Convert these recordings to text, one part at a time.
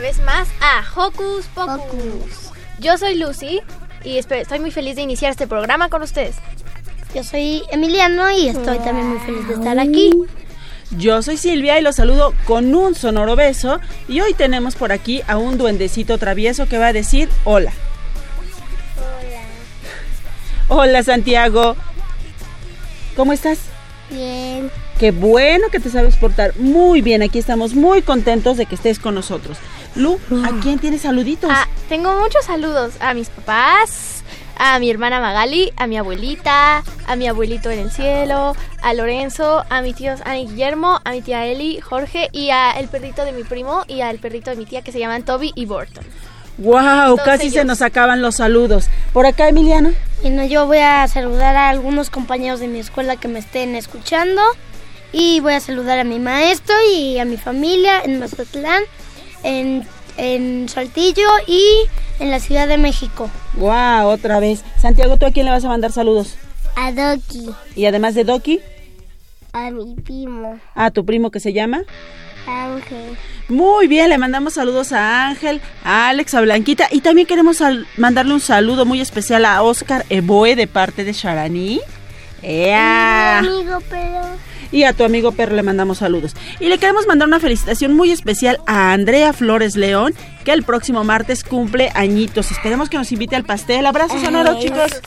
vez más a Hocus Pocus. Yo soy Lucy y estoy muy feliz de iniciar este programa con ustedes. Yo soy Emiliano y estoy también muy feliz de estar aquí. Yo soy Silvia y los saludo con un sonoro beso y hoy tenemos por aquí a un duendecito travieso que va a decir hola. Hola. Hola Santiago. ¿Cómo estás? Bien. Qué bueno que te sabes portar muy bien. Aquí estamos muy contentos de que estés con nosotros. Lu, ¿a quién tienes saluditos? Ah, tengo muchos saludos a mis papás, a mi hermana Magali, a mi abuelita, a mi abuelito en el cielo, a Lorenzo, a mi tío Ana y Guillermo, a mi tía Eli, Jorge y a el perrito de mi primo y al perrito de mi tía que se llaman Toby y Burton. ¡Wow! casi se nos acaban los saludos. ¿Por acá, Emiliano? Bueno, yo voy a saludar a algunos compañeros de mi escuela que me estén escuchando. Y voy a saludar a mi maestro y a mi familia en Mazatlán en, en Saltillo y en la Ciudad de México. ¡Wow! Otra vez. Santiago, ¿tú a quién le vas a mandar saludos? A Doki. ¿Y además de Doki? A mi primo. ¿A tu primo que se llama? Ángel. Muy bien, le mandamos saludos a Ángel, a Alex, a Blanquita y también queremos mandarle un saludo muy especial a Oscar Eboe de parte de Sharani. ¡Ea! amigo, pero y a tu amigo perro le mandamos saludos. Y le queremos mandar una felicitación muy especial a Andrea Flores León, que el próximo martes cumple añitos. Esperemos que nos invite al pastel. Abrazos sonoros, chicos.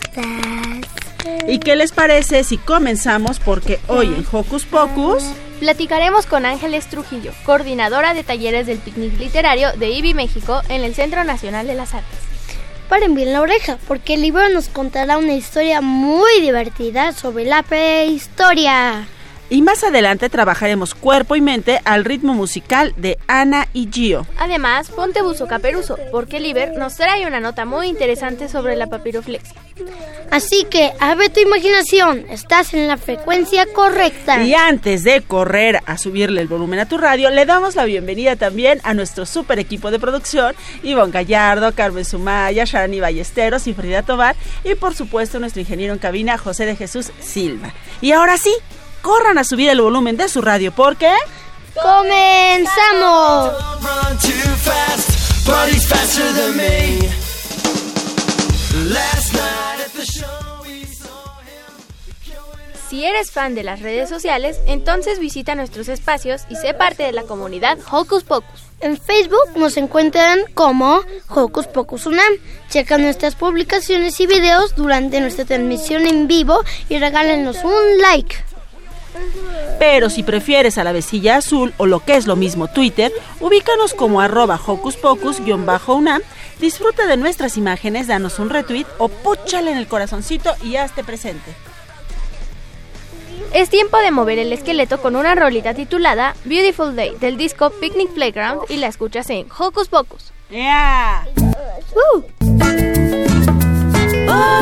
¿Y qué les parece si comenzamos? Porque hoy en Hocus Pocus... Platicaremos con Ángeles Trujillo, coordinadora de talleres del picnic literario de IBI México en el Centro Nacional de las Artes. Paren bien la oreja, porque el libro nos contará una historia muy divertida sobre la prehistoria. Y más adelante trabajaremos cuerpo y mente al ritmo musical de Ana y Gio. Además, ponte buzo caperuso, porque Liber nos trae una nota muy interesante sobre la papiroflexia. Así que abre tu imaginación, estás en la frecuencia correcta. Y antes de correr a subirle el volumen a tu radio, le damos la bienvenida también a nuestro super equipo de producción, Ivonne Gallardo, Carmen Sumaya, Sharani Ballesteros y Frida Tobar, y por supuesto nuestro ingeniero en cabina, José de Jesús Silva. Y ahora sí, corran a subir el volumen de su radio porque... ¡Comenzamos! Si eres fan de las redes sociales, entonces visita nuestros espacios y sé parte de la comunidad Hocus Pocus. En Facebook nos encuentran como Hocus Pocus Unam. Checa nuestras publicaciones y videos durante nuestra transmisión en vivo y regálenos un like. Pero si prefieres a la vecilla azul o lo que es lo mismo Twitter, ubícanos como arroba hocus pocus-unam, disfruta de nuestras imágenes, danos un retweet o púchale en el corazoncito y hazte presente. Es tiempo de mover el esqueleto con una rolita titulada Beautiful Day del disco Picnic Playground y la escuchas en Hocus Pocus. Yeah. Oh. Oh,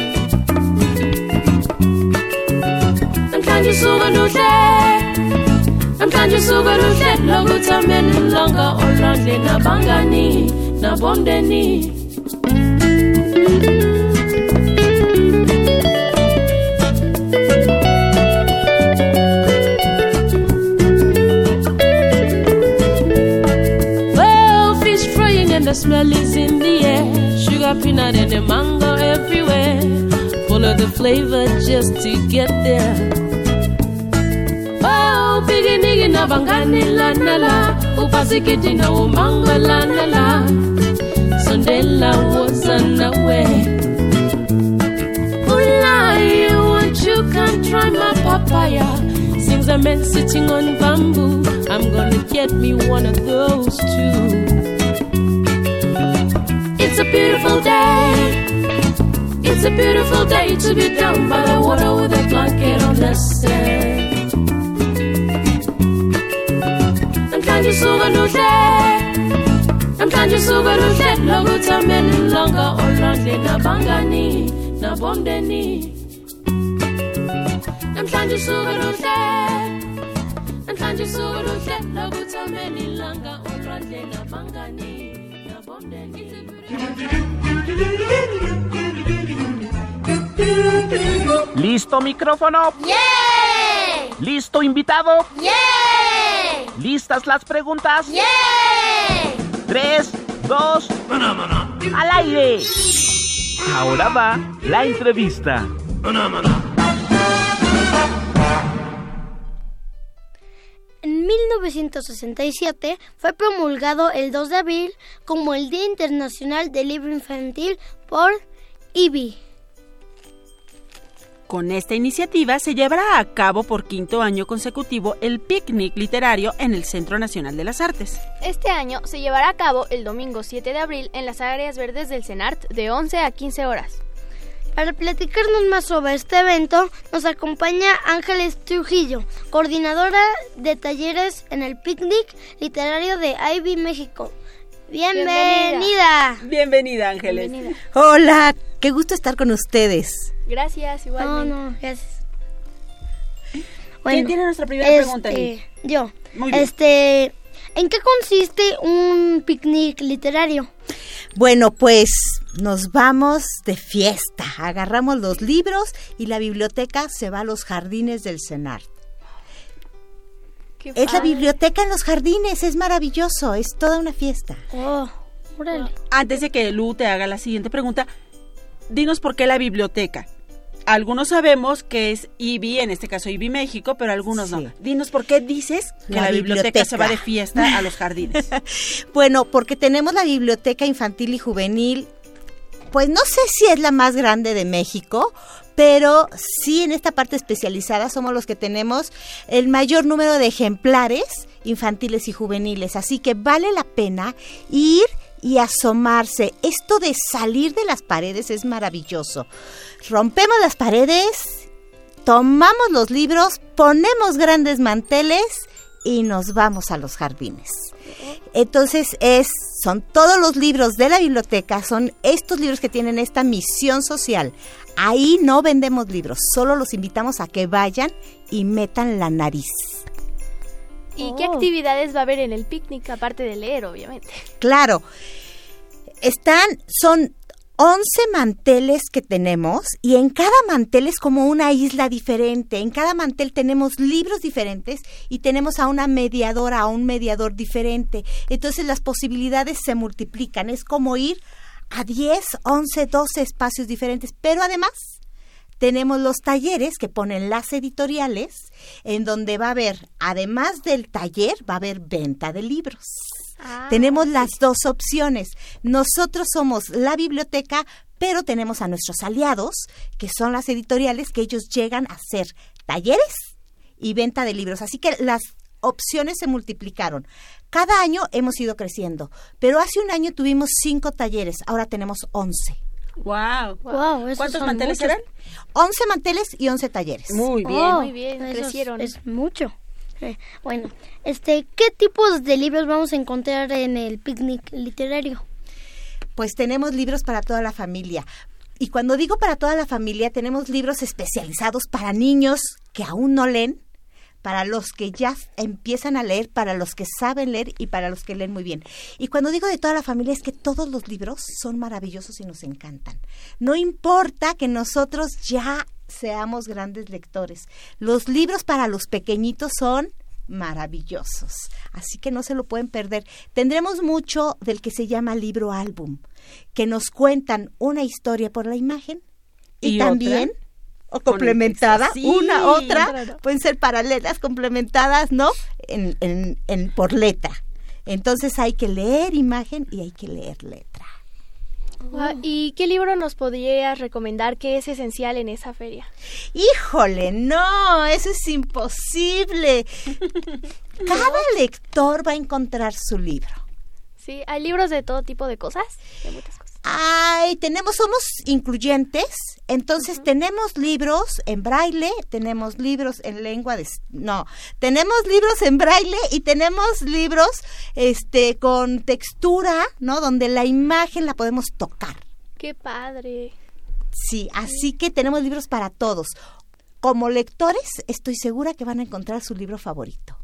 Namhlanje usuku oluhle. Namhlanje usuku oluhle lokuthi ameni longa olwandle nabangani nabomndeni. Well, fish frying and the smell is in the air. Sugar, peanut, and the mango everywhere. Follow the flavor just to get there. Na bangani la na la. Upasikiti na umango la na la. Sondela was away. Ulai, won't you come try my papaya? Sings a man sitting on bamboo. I'm gonna get me one of those too. It's a beautiful day. It's a beautiful day to be down by the water with a blanket on the sand. Namhlanje usuku oluhle. Namhlanje usuku oluhle lokuthi ameni longa olwandle nabangani nabomndeni. Namhlanje usuku oluhle. Namhlanje usuku oluhle lokuthi ameni longa olwandle nabangani nabomndeni. ¿Listo micrófono? ¿Listo invitado? ¿Listas las preguntas? Tres, dos, al aire. Ahora va la entrevista. En 1967 fue promulgado el 2 de abril como el Día Internacional del Libro Infantil por IBI. Con esta iniciativa se llevará a cabo por quinto año consecutivo el picnic literario en el Centro Nacional de las Artes. Este año se llevará a cabo el domingo 7 de abril en las áreas verdes del CENART de 11 a 15 horas. Para platicarnos más sobre este evento, nos acompaña Ángeles Trujillo, coordinadora de talleres en el picnic literario de IBI México. Bienvenida. Bienvenida, Ángeles. Bienvenida. Hola, qué gusto estar con ustedes. Gracias, No, igualmente. no, gracias. ¿Quién tiene nuestra primera pregunta, Eli? este, Yo. Muy bien. Este, ¿en qué consiste un picnic literario? Bueno, pues nos vamos de fiesta. Agarramos los libros y la biblioteca se va a los jardines del CENAR. Qué Es la biblioteca en los jardines, es maravilloso, es toda una fiesta. Oh, órale. Antes de que Lu te haga la siguiente pregunta, dinos por qué la biblioteca. Algunos sabemos que es IBI, en este caso IBI México, pero algunos Sí. no. Dinos por qué dices que la, La biblioteca, biblioteca. se va de fiesta a los jardines. Bueno, porque tenemos la biblioteca infantil y juvenil, pues no sé si es la más grande de México, pero sí en esta parte especializada somos los que tenemos el mayor número de ejemplares infantiles y juveniles, así que vale la pena ir y asomarse. Esto de salir de las paredes es maravilloso. Rompemos las paredes, tomamos los libros, ponemos grandes manteles y nos vamos a los jardines. Entonces es son todos los libros de la biblioteca, son estos libros que tienen esta misión social. Ahí no vendemos libros, solo los invitamos a que vayan y metan la nariz. ¿Y qué Oh. actividades va a haber en el picnic aparte de leer, obviamente? Claro, están, son 11 manteles que tenemos y en cada mantel es como una isla diferente. En cada mantel tenemos libros diferentes y tenemos a una mediadora, a un mediador diferente. Entonces las posibilidades se multiplican. Es como ir a 10, 11, 12 espacios diferentes. Pero además tenemos los talleres que ponen las editoriales, en donde va a haber, además del taller, va a haber venta de libros. Ah, tenemos las dos opciones. Nosotros somos la biblioteca, pero tenemos a nuestros aliados, que son las editoriales, que ellos llegan a hacer talleres y venta de libros. Así que las opciones se multiplicaron. Cada año hemos ido creciendo, pero hace un año tuvimos cinco talleres, ahora tenemos once. Wow. Wow, ¿Cuántos manteles muchos. eran? Once manteles y once talleres. Muy bien. Oh, Muy bien, eso es- crecieron. Es, mucho. Eh, bueno, este, ¿qué tipos de libros vamos a encontrar en el picnic literario? Pues tenemos libros para toda la familia. Y cuando digo para toda la familia, tenemos libros especializados para niños que aún no leen, para los que ya empiezan a leer, para los que saben leer y para los que leen muy bien. Y cuando digo de toda la familia es que todos los libros son maravillosos y nos encantan. No importa que nosotros ya seamos grandes lectores. Los libros para los pequeñitos son maravillosos. Así que no se lo pueden perder. Tendremos mucho del que se llama libro álbum, que nos cuentan una historia por la imagen y, ¿Y también o complementada. Sí, una otra, claro. pueden ser paralelas, complementadas, ¿no? En, en, en- por letra. Entonces hay que leer imagen y hay que leer letra. Ah, ¿Y qué libro nos podrías recomendar que es esencial en esa feria? Híjole, no, eso es imposible. Cada lector va a encontrar su libro. Sí, hay libros de todo tipo de cosas, de muchas cosas. Ay, tenemos, somos incluyentes, entonces tenemos libros en braille, tenemos libros en lengua de, no, tenemos libros en braille y tenemos libros, este, con textura, ¿no? Donde la imagen la podemos tocar. Qué padre. Sí, así que tenemos libros para todos. Como lectores, estoy segura que van a encontrar su libro favorito.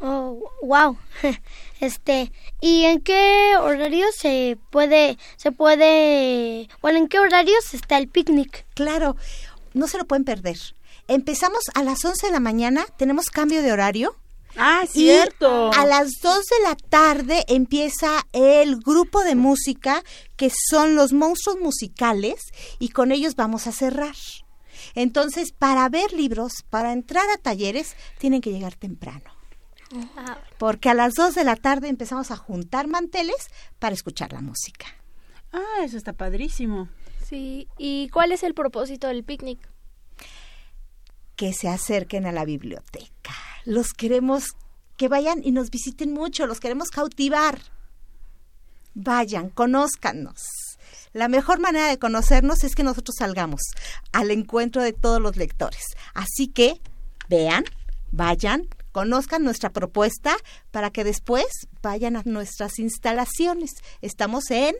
Oh, wow. Este, ¿y en qué horario se puede, se puede, bueno, en qué horarios está el picnic? Claro, no se lo pueden perder. Empezamos a las 11 de la mañana, tenemos cambio de horario. Ah, Y cierto. a las 2 de la tarde empieza el grupo de música que son los monstruos musicales y con ellos vamos a cerrar. Entonces, para ver libros, para entrar a talleres, tienen que llegar temprano. Ah, Porque a las 2 de la tarde empezamos a juntar manteles para escuchar la música. Ah, eso está padrísimo. sí. ¿Y cuál es el propósito del picnic? Que se acerquen a la biblioteca. Los queremos que vayan y nos visiten mucho, los queremos cautivar. Vayan, conózcanos. La mejor manera de conocernos es que nosotros salgamos al encuentro de todos los lectores. Así que vean, vayan, conozcan nuestra propuesta para que después vayan a nuestras instalaciones. Estamos en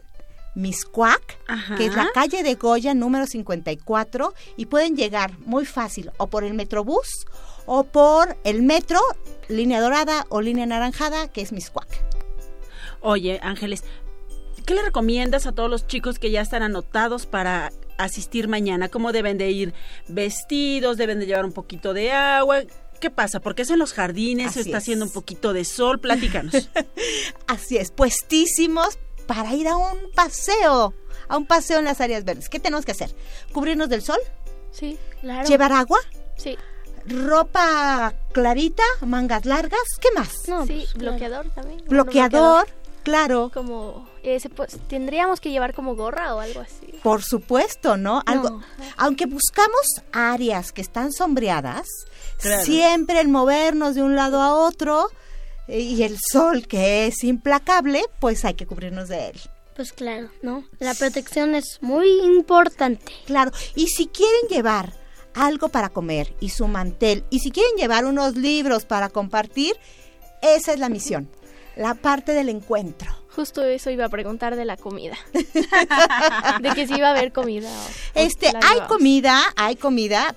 Miscuac, Ajá. que es la calle de Goya número 54 y pueden llegar muy fácil o por el Metrobús o por el metro, línea dorada o línea naranjada, que es Miscuac. Oye, Ángeles, ¿qué le recomiendas a todos los chicos que ya están anotados para asistir mañana? ¿Cómo deben de ir vestidos? ¿Deben de llevar un poquito de agua? ¿Qué pasa? Porque es en los jardines, Así está es. haciendo un poquito de sol. Platícanos. Así es, puestísimos para ir a un paseo, a un paseo en las áreas verdes. ¿Qué tenemos que hacer? Cubrirnos del sol, Sí, claro. llevar agua, Sí, ropa clarita, mangas largas, ¿qué más? No, sí, pues, claro. bloqueador también. Bloqueador, claro. Como, ese, pues, tendríamos que llevar como gorra o algo así. Por supuesto, ¿no? Algo, No. Aunque buscamos áreas que están sombreadas, Claro. siempre el movernos de un lado a otro eh, y el sol que es implacable, pues hay que cubrirnos de él. Pues claro, ¿no? La protección es muy importante. Claro, y si quieren llevar algo para comer y su mantel, y si quieren llevar unos libros para compartir, esa es la misión, la parte del encuentro. Justo eso iba a preguntar de la comida. de que si iba a haber comida. o- o Este, hay comida, hay comida,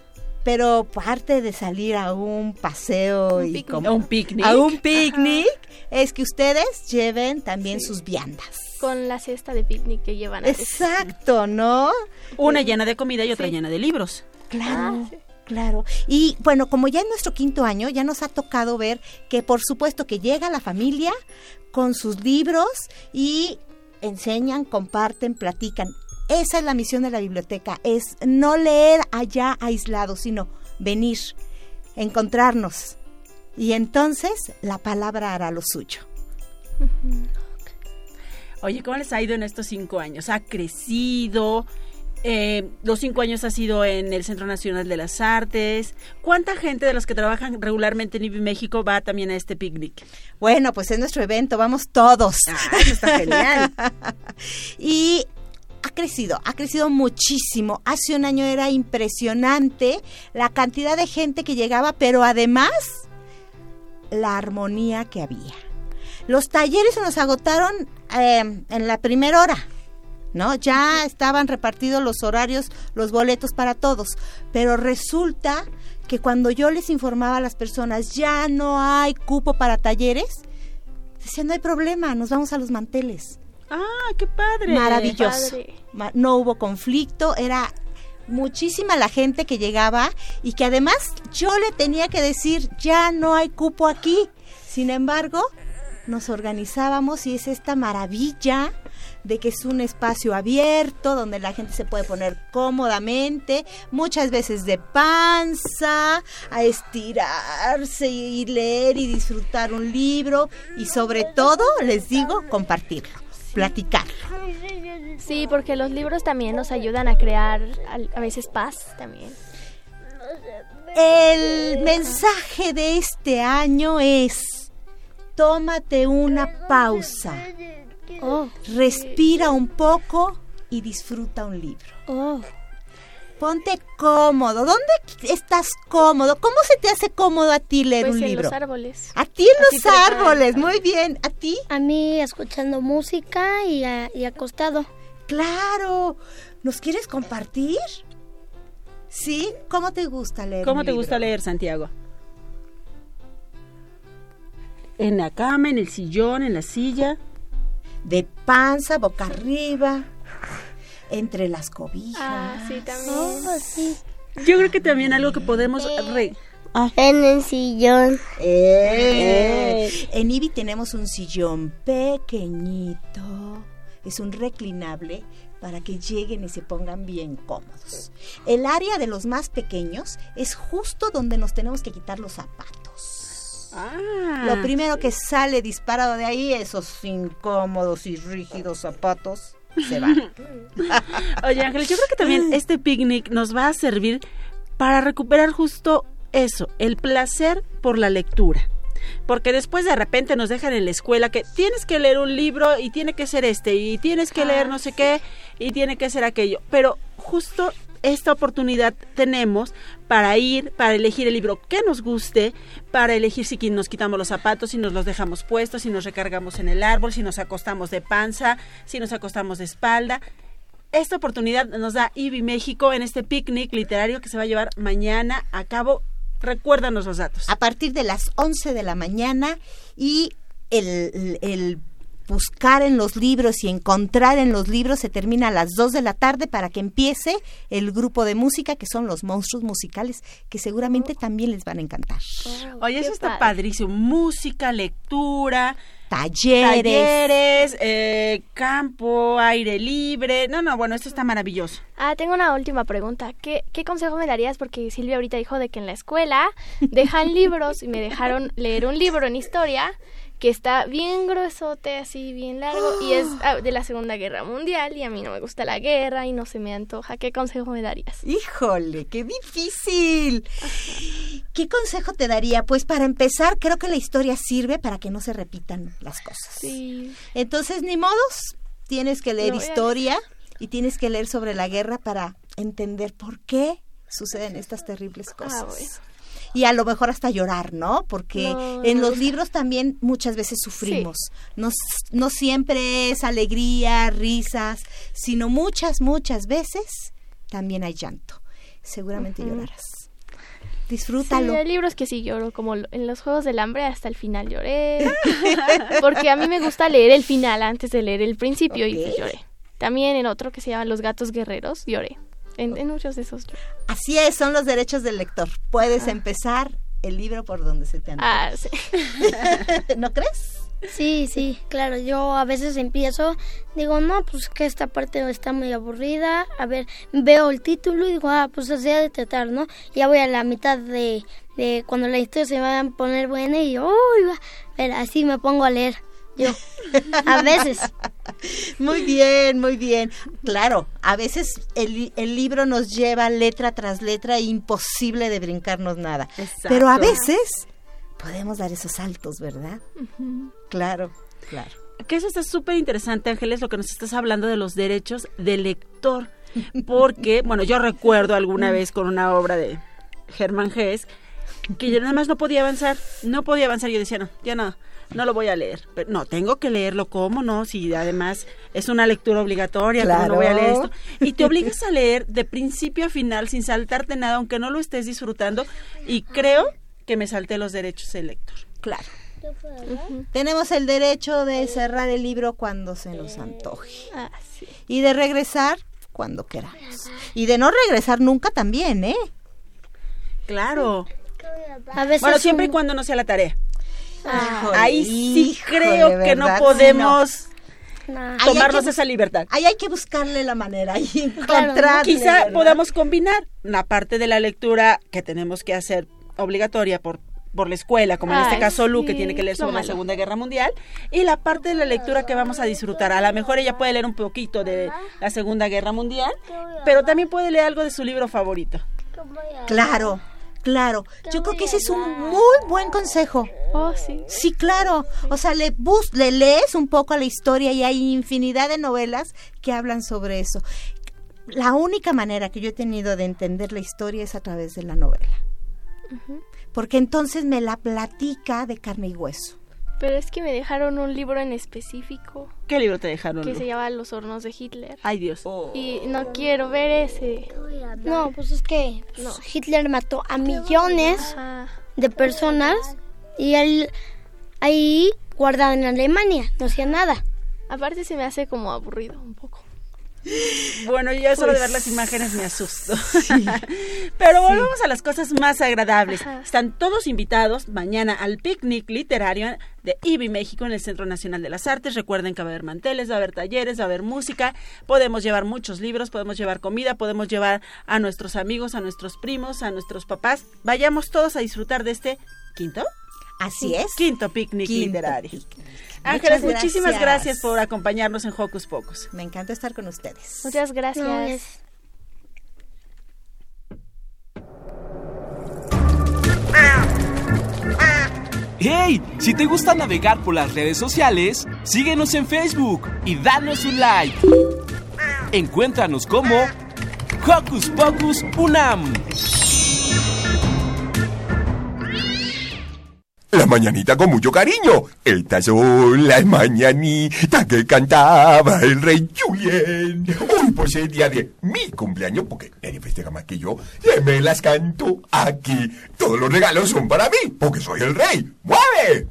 pero parte de salir a un paseo Un y picnic. como- un picnic. a un picnic es que ustedes lleven también sus viandas. Con la cesta de picnic que llevan. a veces. Exacto, ¿no? Una llena de comida y otra Sí. llena de libros. Claro. Ah, sí. Claro. Y bueno, como ya en nuestro quinto año, ya nos ha tocado ver que por supuesto que llega la familia con sus libros y enseñan, comparten, platican. Esa es la misión de la biblioteca, es no leer allá aislado, sino venir, encontrarnos. Y entonces la palabra hará lo suyo. Oye, ¿cómo les ha ido en estos cinco años? ¿Ha crecido? Eh, los cinco años ha sido en el Centro Nacional de las Artes. ¿Cuánta gente de los que trabajan regularmente en IBI México va también a este picnic? Bueno, pues es nuestro evento, vamos todos. Ah, eso está genial. y ha crecido, ha crecido muchísimo. Hace un año era impresionante la cantidad de gente que llegaba, pero además la armonía que había. Los talleres se nos agotaron eh, en la primera hora. ¿No? Ya estaban repartidos los horarios, los boletos para todos, pero resulta que cuando yo les informaba a las personas, ya no hay cupo para talleres, decían, no hay problema, nos vamos a los manteles. Ah, qué padre. Maravilloso. Padre. No hubo conflicto, era muchísima la gente que llegaba y que además yo le tenía que decir, ya no hay cupo aquí. Sin embargo, nos organizábamos y es esta maravilla de que es un espacio abierto donde la gente se puede poner cómodamente, muchas veces de panza, a estirarse y leer y disfrutar un libro y sobre todo, les digo, compartirlo, platicarlo. Sí, porque los libros también nos ayudan a crear a veces paz también. El mensaje de este año es, tómate una pausa, Oh, respira un poco y disfruta un libro. oh. Ponte cómodo. ¿Dónde estás cómodo? ¿Cómo se te hace cómodo a ti leer Pues un en libro? los árboles. A ti en los árboles, muy bien. ¿A ti? A mí escuchando música y, a- y acostado. Claro. ¿Nos quieres compartir? ¿Sí? ¿Cómo te gusta leer? ¿Cómo un te libro? gusta leer, Santiago? En la cama, en el sillón, en la silla. De panza, boca arriba, entre las cobijas. Ah, sí, también. Oh, sí. Yo creo que también algo que podemos... re- Ah, En el sillón. Eh. En IBI tenemos un sillón pequeñito. Es un reclinable para que lleguen y se pongan bien cómodos. El área de los más pequeños es justo donde nos tenemos que quitar los zapatos. ah. Lo primero que sale disparado de ahí, esos incómodos y rígidos zapatos, se van. Oye, Ángeles, yo creo que también este picnic nos va a servir para recuperar justo eso, el placer por la lectura. Porque después de repente nos dejan en la escuela que tienes que leer un libro y tiene que ser este, y tienes que leer no sé qué, y tiene que ser aquello. Pero justo esta oportunidad tenemos para ir, para elegir el libro que nos guste, para elegir si nos quitamos los zapatos, si nos los dejamos puestos, si nos recargamos en el árbol, si nos acostamos de panza, si nos acostamos de espalda. Esta oportunidad nos da IBI México en este picnic literario que se va a llevar mañana a cabo. Recuérdanos los datos. a partir de las 11 de la mañana y el, el buscar en los libros y encontrar en los libros se termina a las 2 de la tarde para que empiece el grupo de música que son los monstruos musicales que seguramente también les van a encantar. Oye, eso está padre. padrísimo. Música, lectura, Talleres. talleres, eh, campo, aire libre. No, no, bueno, esto está maravilloso. Ah, tengo una última pregunta. ¿Qué, ¿Qué consejo me darías? Porque Silvia ahorita dijo de que en la escuela dejan libros y me dejaron leer un libro en historia que está bien gruesote, así bien largo, y es ah, de la Segunda Guerra Mundial y a mí no me gusta la guerra y no se me antoja. ¿Qué consejo me darías? Híjole, qué difícil. ¿Qué consejo te daría? Pues para empezar, creo que la historia sirve para que no se repitan las cosas. Sí. Entonces, ni modos, tienes que leer historia y tienes que leer sobre la guerra para entender por qué suceden estas terribles cosas. Ah, bueno. Y a lo mejor hasta llorar, ¿no? Porque No, en no. los libros también muchas veces sufrimos. No, no siempre es alegría, risas, sino muchas, muchas veces también hay llanto. Seguramente llorarás. Disfrútalo. Sí, hay libros que sí lloro, como en los Juegos del Hambre hasta el final lloré. porque a mí me gusta leer el final antes de leer el principio y pues lloré. También en otro que se llama Los Gatos Guerreros lloré. En, en muchos de esos. Así es, son los derechos del lector. Puedes empezar el libro por donde se te antoje. Ah, sí. ¿No crees? Sí, sí, claro. Yo a veces empiezo, digo, no, pues que esta parte está muy aburrida. A ver, veo el título y digo, ah, pues así ha de tratar, ¿no? Ya voy a la mitad de, de cuando la historia se va a poner buena y yo, uy, va. A ver, así me pongo a leer. Yo. A veces. Muy bien, muy bien. Claro, a veces el, el libro nos lleva letra tras letra e imposible de brincarnos nada. Exacto. Pero a veces podemos dar esos saltos, ¿verdad? Claro, claro. Que eso está súper interesante, Ángeles, lo que nos estás hablando de los derechos del lector. Porque, bueno, yo recuerdo alguna vez con una obra de Germán Gess que yo nada más no podía avanzar, no podía avanzar. Yo decía, no, ya no, no lo voy a leer. Pero no, tengo que leerlo, ¿cómo no? Si además es una lectura obligatoria, ¿cómo no voy a leer esto? Y te obligas a leer de principio a final sin saltarte nada, aunque no lo estés disfrutando. Y creo que me salté los derechos del lector. Claro. Tenemos el derecho de cerrar el libro cuando se nos antoje Ah, sí. y de regresar cuando queramos. Y de no regresar nunca también, ¿eh? Claro. A veces Bueno, siempre y un- cuando no sea la tarea. Híjole, Ahí sí híjole, creo que no podemos No. Ahí tomarnos que- esa libertad. Ahí hay que buscarle la manera y Claro, encontrarle. Quizá ¿verdad? podamos combinar la parte de la lectura que tenemos que hacer obligatoria por por la escuela, como en este Ay, caso Lu, que sí, tiene que leer sobre la. Segunda Guerra Mundial, y la parte de la lectura que vamos a disfrutar. A lo mejor ella puede leer un poquito de la Segunda Guerra Mundial, pero también puede leer algo de su libro favorito. Claro, claro. Yo creo que ese es un muy buen consejo. Oh, sí. Sí, claro. O sea, le, bus le lees un poco a la historia y hay infinidad de novelas que hablan sobre eso. La única manera que yo he tenido de entender la historia es a través de la novela. Porque entonces me la platica de carne y hueso. Pero es que me dejaron un libro en específico ¿Qué libro te dejaron? que se llama Los hornos de Hitler. Ay, Dios. Y no quiero ver ese. No, pues es que pues, Hitler mató a millones Ajá. de personas y él ahí guardado en Alemania, no hacía nada. Aparte se me hace como aburrido un poco. Bueno, yo solo de ver las imágenes me asusto. Pero volvamos a las cosas más agradables. Ajá. Están todos invitados mañana al picnic literario de IBI México en el Centro Nacional de las Artes. Recuerden que va a haber manteles, va a haber talleres, va a haber música. Podemos llevar muchos libros, podemos llevar comida, podemos llevar a nuestros amigos, a nuestros primos, a nuestros papás. Vayamos todos a disfrutar de este quinto, Así es. quinto picnic Quinto literario. picnic. Ángeles, muchísimas gracias. por acompañarnos en Hocus Pocus. Me encanta estar con ustedes. Muchas gracias. ¡Hey! Si te gusta navegar por las redes sociales, síguenos en Facebook y danos un like. Encuéntranos como Hocus Pocus Unam. La mañanita con mucho cariño. Estas son las mañanitas que cantaba el rey Julien. Hoy por ser día de mi cumpleaños, porque nadie festeja más que yo, y me las canto aquí. Todos los regalos son para mí, porque soy el rey. ¡Mueve!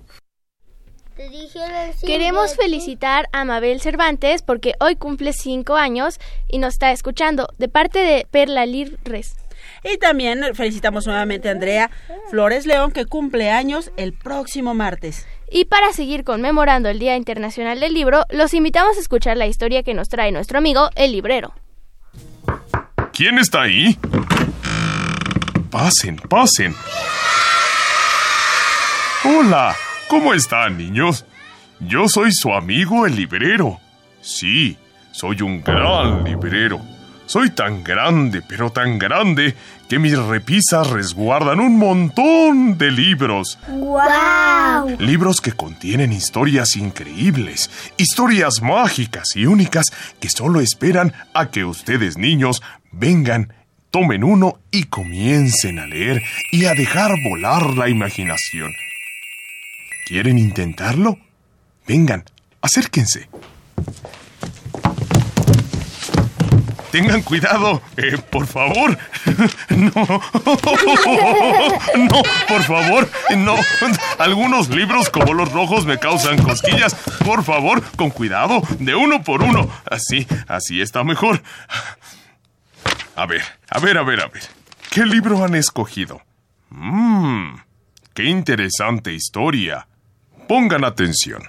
Queremos felicitar a Mabel Cervantes porque hoy cumple cinco años y nos está escuchando de parte de Perla Lirres. Y también felicitamos nuevamente a Andrea Flores León, que cumple años el próximo martes. Y para seguir conmemorando el Día Internacional del Libro, los invitamos a escuchar la historia que nos trae nuestro amigo el librero. ¿Quién está ahí? Pasen, pasen. Hola, ¿cómo están, niños? Yo soy su amigo el librero. Sí, soy un gran librero. Soy tan grande, pero tan grande, que mis repisas resguardan un montón de libros. ¡Guau! Libros que contienen historias increíbles, historias mágicas y únicas que solo esperan a que ustedes niños vengan, tomen uno y comiencen a leer y a dejar volar la imaginación. ¿Quieren intentarlo? Vengan, acérquense. Tengan cuidado, eh, por favor. No. No, por favor, no. Algunos libros como los rojos me causan cosquillas. Por favor, con cuidado, de uno por uno. Así, así está mejor. A ver, a ver, a ver, a ver. ¿Qué libro han escogido? Mmm, qué interesante historia. Pongan atención.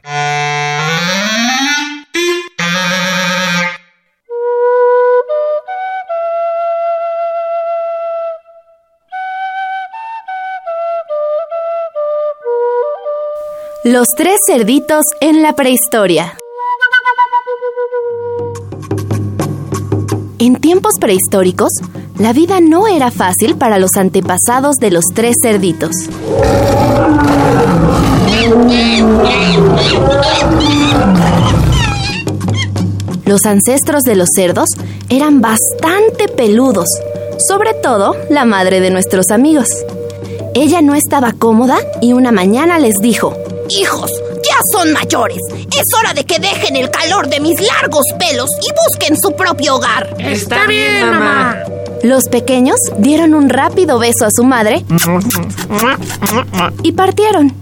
Los tres cerditos en la prehistoria. En tiempos prehistóricos, la vida no era fácil para los antepasados de los tres cerditos. Los ancestros de los cerdos eran bastante peludos, sobre todo la madre de nuestros amigos. Ella no estaba cómoda y una mañana les dijo, Hijos, ya son mayores. Es hora de que dejen el calor de mis largos pelos y busquen su propio hogar. Está bien, mamá. Los pequeños dieron un rápido beso a su madre y partieron.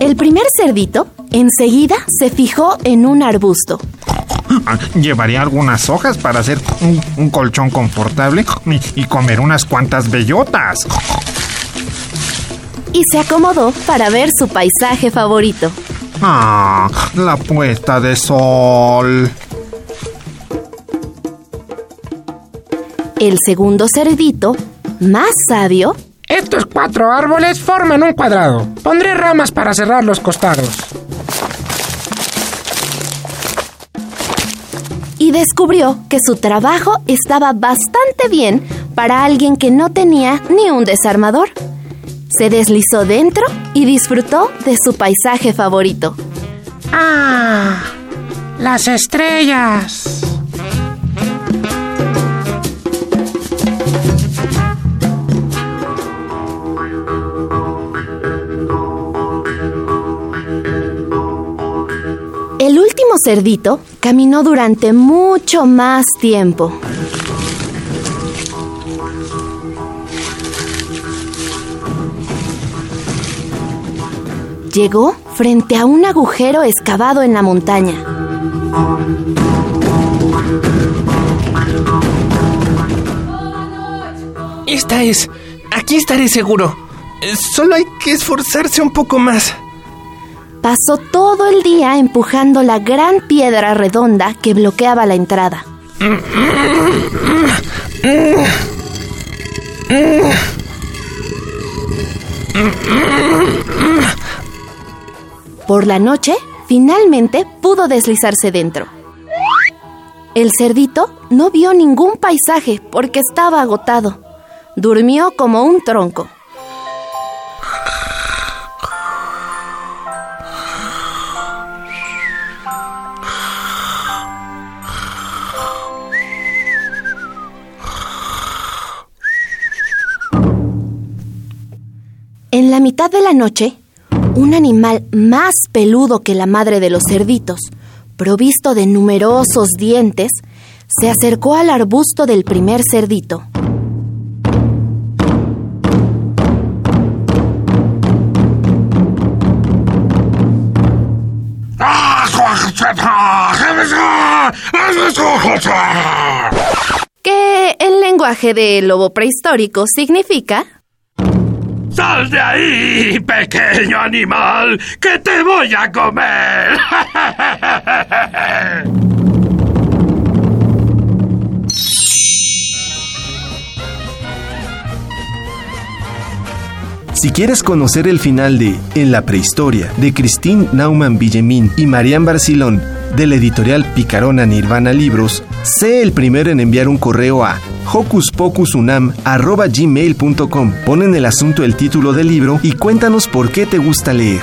El primer cerdito enseguida se fijó en un arbusto. Llevaría algunas hojas para hacer un, un colchón confortable y, y comer unas cuantas bellotas. Y se acomodó para ver su paisaje favorito. Ah, la puesta de sol. El segundo cerdito, más sabio, Estos cuatro árboles forman un cuadrado. Pondré ramas para cerrar los costados. y descubrió que su trabajo estaba bastante bien para alguien que no tenía ni un desarmador. Se deslizó dentro y disfrutó de su paisaje favorito. Ah, las estrellas. El último cerdito caminó durante mucho más tiempo. Llegó frente a un agujero excavado en la montaña. Esta es. Aquí estaré seguro. Eh, Solo hay que esforzarse un poco más. Pasó todo el día empujando la gran piedra redonda que bloqueaba la entrada. Por la noche, finalmente pudo deslizarse dentro. El cerdito no vio ningún paisaje porque estaba agotado. Durmió como un tronco. En la mitad de la noche, un animal más peludo que la madre de los cerditos, provisto de numerosos dientes, se acercó al arbusto del primer cerdito. Que en lenguaje de lobo prehistórico significa ¡Sal de ahí, pequeño animal! ¡Que te voy a comer! Si quieres conocer el final de En la prehistoria de Christine Nauman Villemín y Marian Barcilón de la editorial Picarona Nirvana Libros, sé el primero en enviar un correo a hocuspocusunam@gmail.com. Pon en el asunto el título del libro y cuéntanos por qué te gusta leer.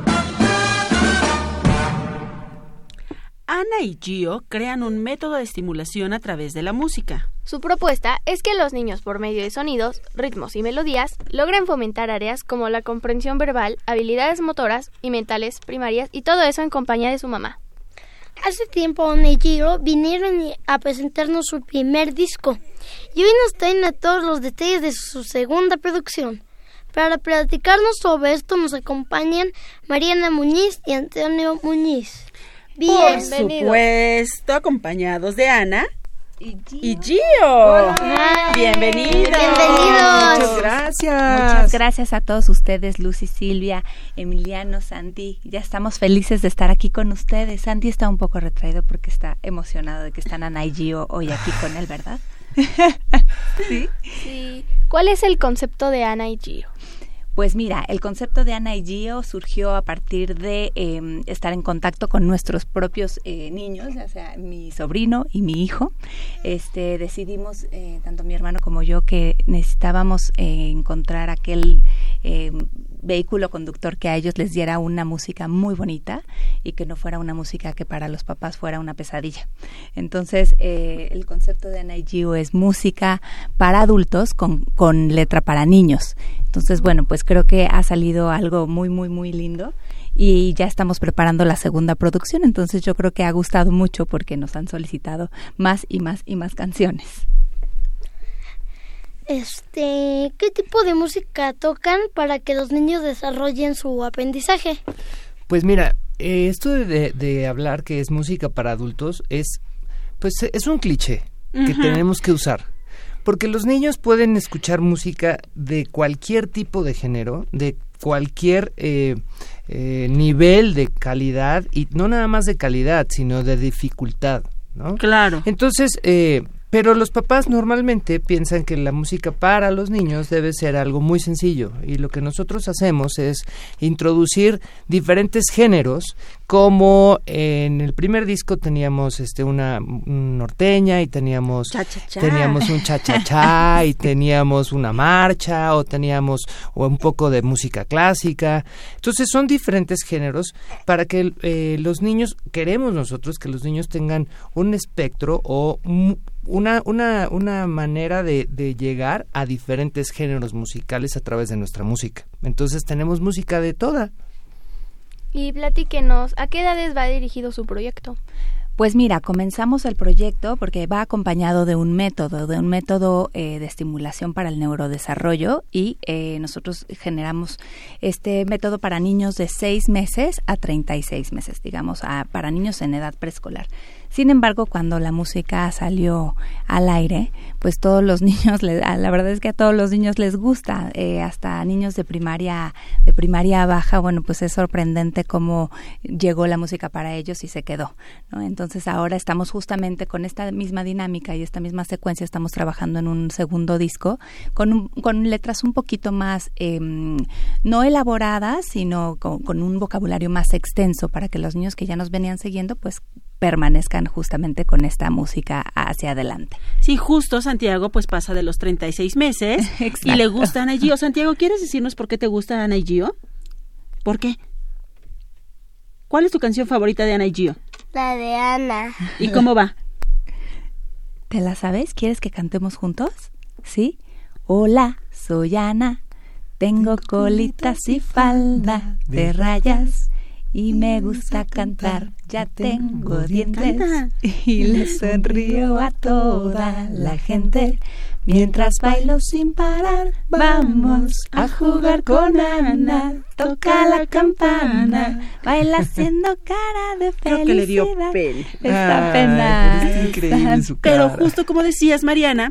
Ana y Gio crean un método de estimulación a través de la música. Su propuesta es que los niños, por medio de sonidos, ritmos y melodías, logren fomentar áreas como la comprensión verbal, habilidades motoras y mentales primarias y todo eso en compañía de su mamá. Hace tiempo Ana y Giro vinieron a presentarnos su primer disco y hoy nos traen a todos los detalles de su segunda producción. Para platicarnos sobre esto nos acompañan Mariana Muñiz y Antonio Muñiz. Por supuesto, acompañados de Ana y Gio. Bienvenidos. Muchas gracias. Muchas gracias a todos ustedes, Lucy, Silvia, Emiliano, Santi. Ya estamos felices de estar aquí con ustedes. Santi está un poco retraído porque está emocionado de que están Ana y Gio hoy aquí con él, ¿verdad? sí. Sí. ¿Cuál es el concepto de Ana y Gio? Pues mira, el concepto de Ana y Gio surgió a partir de eh, estar en contacto con nuestros propios eh, niños, ya sea mi sobrino y mi hijo. Este, decidimos, eh, tanto mi hermano como yo, que necesitábamos eh, encontrar aquel eh, vehículo conductor que a ellos les diera una música muy bonita y que no fuera una música que para los papás fuera una pesadilla. Entonces, eh, el concepto de Gio es música para adultos con, con letra para niños. Entonces, bueno, pues creo que ha salido algo muy, muy, muy lindo y ya estamos preparando la segunda producción. Entonces, yo creo que ha gustado mucho porque nos han solicitado más y más y más canciones. Este, ¿qué tipo de música tocan para que los niños desarrollen su aprendizaje? Pues mira, eh, esto de, de hablar que es música para adultos es, pues es un cliché que tenemos que usar. Porque los niños pueden escuchar música de cualquier tipo de género, de cualquier eh, eh, nivel de calidad, y no nada más de calidad, sino de dificultad, ¿no? Claro. Entonces, eh, pero los papás normalmente piensan que la música para los niños debe ser algo muy sencillo y lo que nosotros hacemos es introducir diferentes géneros como en el primer disco teníamos este una un norteña y teníamos teníamos un cha cha cha y teníamos una marcha o teníamos o un poco de música clásica. Entonces son diferentes géneros para que eh, los niños queremos nosotros que los niños tengan un espectro o una, una, una manera de, de llegar a diferentes géneros musicales a través de nuestra música. Entonces tenemos música de toda. Y platíquenos, ¿a qué edades va dirigido su proyecto? Pues mira, comenzamos el proyecto porque va acompañado de un método, de un método eh, de estimulación para el neurodesarrollo y eh, nosotros generamos este método para niños de 6 meses a 36 meses, digamos, a- para niños en edad preescolar. Sin embargo, cuando la música salió al aire, pues todos los niños, la verdad es que a todos los niños les gusta, eh, hasta niños de primaria, de primaria baja, bueno, pues es sorprendente cómo llegó la música para ellos y se quedó. Entonces ahora estamos justamente con esta misma dinámica y esta misma secuencia, estamos trabajando en un segundo disco con, un- con letras un poquito más, em, no elaboradas, sino con, con un vocabulario más extenso para que los niños que ya nos venían siguiendo, pues permanezcan justamente con esta música hacia adelante. Sí, justo Santiago pues pasa de los 36 meses y le gusta Ana y Gio. Santiago, ¿quieres decirnos por qué te gusta Ana y Gio? ¿Por qué? ¿Cuál es tu canción favorita de Ana y Gio? La de Ana. ¿Y cómo va? ¿Te la sabes? ¿Quieres que cantemos juntos? ¿Sí? Hola, soy Ana. Tengo colitas y falda de rayas. Y me gusta cantar. Ya tengo dientes. Y le sonrío a toda la gente. Mientras bailo sin parar, vamos a jugar con Ana. Toca la campana, baila haciendo cara de felicidad. Creo que le dio pena. Está pena. está increíble su Pero justo como decías, Mariana,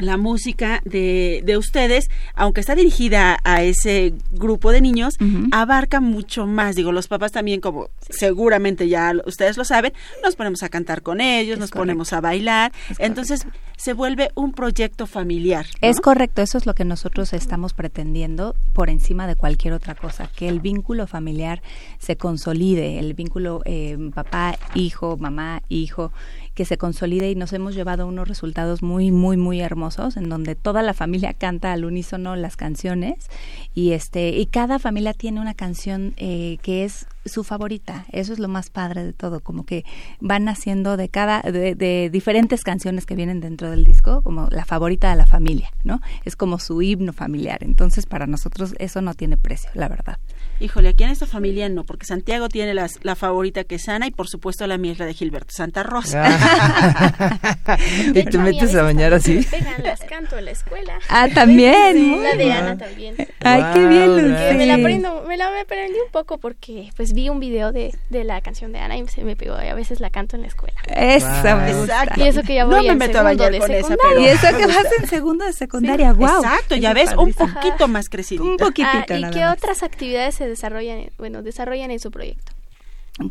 la música de, de ustedes, aunque está dirigida a ese grupo de niños, abarca mucho más. Digo, los papás también, como seguramente ya ustedes lo saben, nos ponemos a cantar con ellos, nos ponemos a bailar. Entonces se vuelve un proyecto familiar. ¿no? Es correcto, eso es lo que nosotros estamos pretendiendo por encima de cualquier otra cosa, que el vínculo familiar se consolide, el vínculo eh, papá, hijo, mamá, hijo, que se consolide y nos hemos llevado unos resultados muy, muy, muy hermosos en donde toda la familia canta al unísono las canciones y este y cada familia tiene una canción eh, que es su favorita. Eso es lo más padre de todo, como que van haciendo de cada de, de, diferentes canciones que vienen dentro del disco como la favorita de la familia, ¿no? Es como su himno familiar. Entonces, para nosotros eso no tiene precio, la verdad. Híjole, aquí en esta familia no, porque Santiago tiene las, la favorita que es Ana y por supuesto la mía es la de Gilberto Santa Rosa. ¿Y te metes a bañar así? Pegan, las canto en la escuela. Ah, también. Sí, la de Ana también. Ay, qué bien, Lucy. me la aprendo, me la me aprendí un poco porque pues vi un video de, de la canción de Ana y se me pegó y a veces la canto en la escuela. Eso me gusta. Y eso que ya No voy me en meto a segundo de con esa, secundaria. pero- Y eso que me vas en segundo de secundaria, wow. Exacto, ya ves, un poquito más crecidita. Un poquitito Ah, ¿Y nada qué más. otras actividades se desarrollan, en- bueno, desarrollan en su proyecto?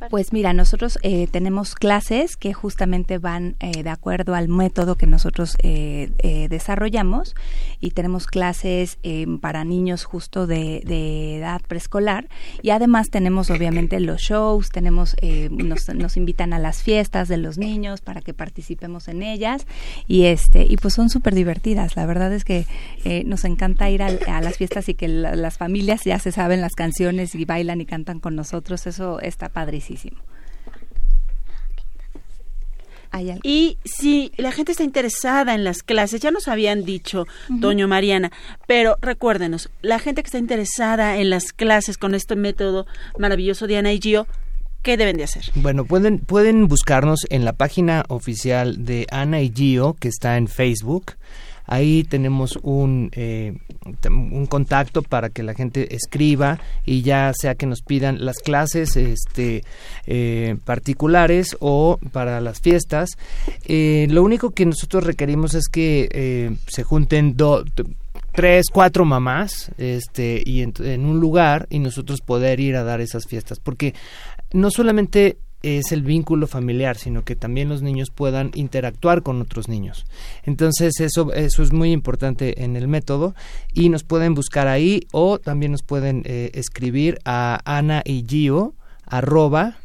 Pues mira, nosotros eh, tenemos clases que justamente van eh, de acuerdo al método que nosotros eh, eh, desarrollamos y tenemos clases eh, para niños justo de, edad preescolar y además tenemos obviamente los shows, tenemos eh, nos, nos invitan a las fiestas de los niños para que participemos en ellas y este y pues son súper divertidas. La verdad es que nos encanta ir al- a las fiestas y que la- las familias ya se saben las canciones y bailan y cantan con nosotros. Eso está padrísimo. Y si la gente está interesada en las clases, ya nos habían dicho, Toño Mariana, pero recuérdenos, la gente que está interesada en las clases con este método maravilloso de Ana y Gio, ¿qué deben de hacer? Bueno, pueden, pueden buscarnos en la página oficial de Ana y Gio, que está en Facebook. Ahí tenemos un, eh, un contacto para que la gente escriba y ya sea que nos pidan las clases este, eh, particulares o para las fiestas. Eh, lo único que nosotros requerimos es que eh, se junten do- t- tres, cuatro mamás este, y en un lugar y nosotros poder ir a dar esas fiestas. Porque no solamente es el vínculo familiar, sino que también los niños puedan interactuar con otros niños. Entonces eso, eso es muy importante en el método y nos pueden buscar ahí o también nos pueden eh, escribir a Ana y Gio arroba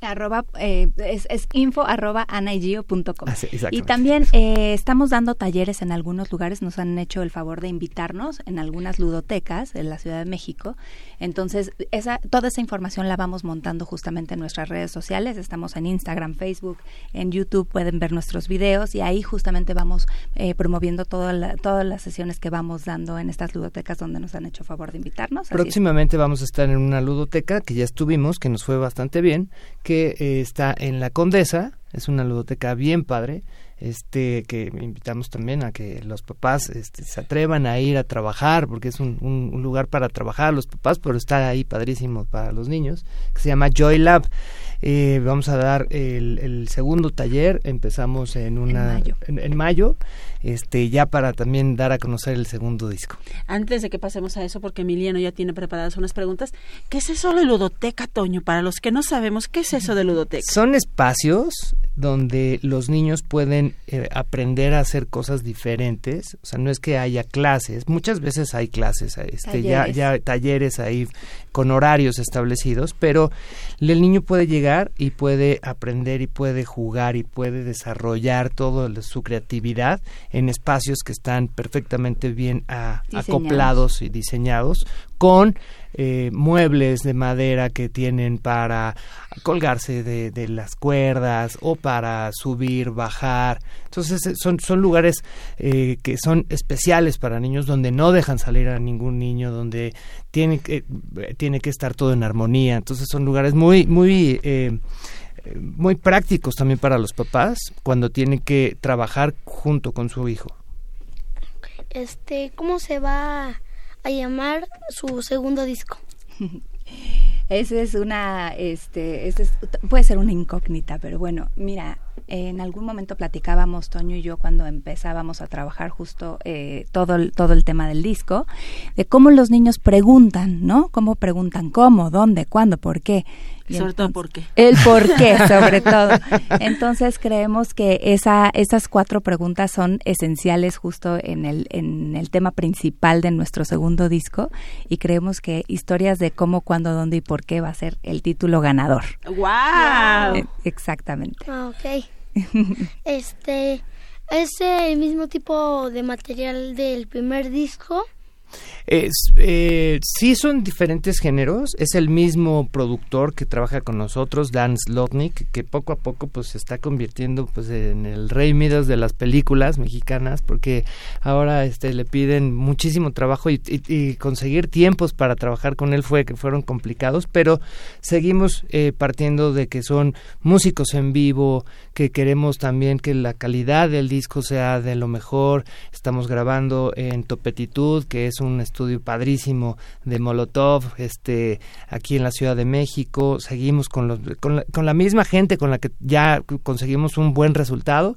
Arroba, eh, es, es info arroba anaygio.com. Ah, sí, y también eh, estamos dando talleres en algunos lugares, nos han hecho el favor de invitarnos en algunas ludotecas en la Ciudad de México. Entonces, esa, toda esa información la vamos montando justamente en nuestras redes sociales. Estamos en Instagram, Facebook, en YouTube, pueden ver nuestros videos y ahí justamente vamos eh, promoviendo toda la- todas las sesiones que vamos dando en estas ludotecas donde nos han hecho favor de invitarnos. Próximamente vamos a estar en una ludoteca que ya estuvimos, que nos fue bastante bien, que eh, está en La Condesa, es una ludoteca bien padre, este que invitamos también a que los papás este, se atrevan a ir a trabajar, porque es un, un- un lugar para trabajar los papás, pero está ahí padrísimo para los niños, que se llama Joy Lab. Eh, vamos a dar el, el segundo taller, empezamos en una mayo. en- en mayo, este ya para también dar a conocer el segundo disco. Antes de que pasemos a eso, porque Emiliano ya tiene preparadas unas preguntas, ¿qué es eso de ludoteca, Toño? Para los que no sabemos, ¿qué es eso de ludoteca? Son espacios donde los niños pueden eh, aprender a hacer cosas diferentes. O sea, no es que haya clases. Muchas veces hay clases, este, ya, Talleres. ya talleres ahí con horarios establecidos, pero el niño puede llegar y puede aprender y puede jugar y puede desarrollar toda su creatividad en espacios que están perfectamente bien acoplados y diseñados con eh, muebles de madera que tienen para colgarse de, de las cuerdas o para subir, bajar. Entonces eh, son, son lugares eh, que son especiales para niños donde no dejan salir a ningún niño, donde tiene que, eh, tiene que estar todo en armonía. Entonces son lugares muy, muy... eh, muy prácticos también para los papás cuando tienen que trabajar junto con su hijo. Este, ¿cómo se va a llamar su segundo disco? Ese es una, este, es- puede ser una incógnita, pero bueno, mira, en algún momento platicábamos Toño y yo cuando empezábamos a trabajar justo eh, todo, el, todo el tema del disco, de cómo los niños preguntan, ¿no? Cómo preguntan cómo, dónde, cuándo, por qué. Y sobre todo, ¿por qué? El por qué, sobre todo. Entonces, creemos que esa, esas cuatro preguntas son esenciales justo en el, en el tema principal de nuestro segundo disco y creemos que historias de cómo, cuándo, dónde y por qué va a ser el título ganador. ¡Wow! Eh, Exactamente. Ah, ok. Este, ¿es el mismo tipo de material del primer disco? Es, eh, sí son diferentes géneros, es el mismo productor que trabaja con nosotros, Dan Slotnick, que poco a poco pues se está convirtiendo pues en el rey Midas de las películas mexicanas, porque ahora este le piden muchísimo trabajo y, conseguir tiempos para trabajar con él fue que fueron complicados, pero seguimos eh, partiendo de que son músicos en vivo, que queremos también que la calidad del disco sea de lo mejor, estamos grabando en Topetitud, que es un estudio padrísimo de Molotov, este, aquí en la Ciudad de México. Seguimos con, los, con, la, con la misma gente con la que ya conseguimos un buen resultado,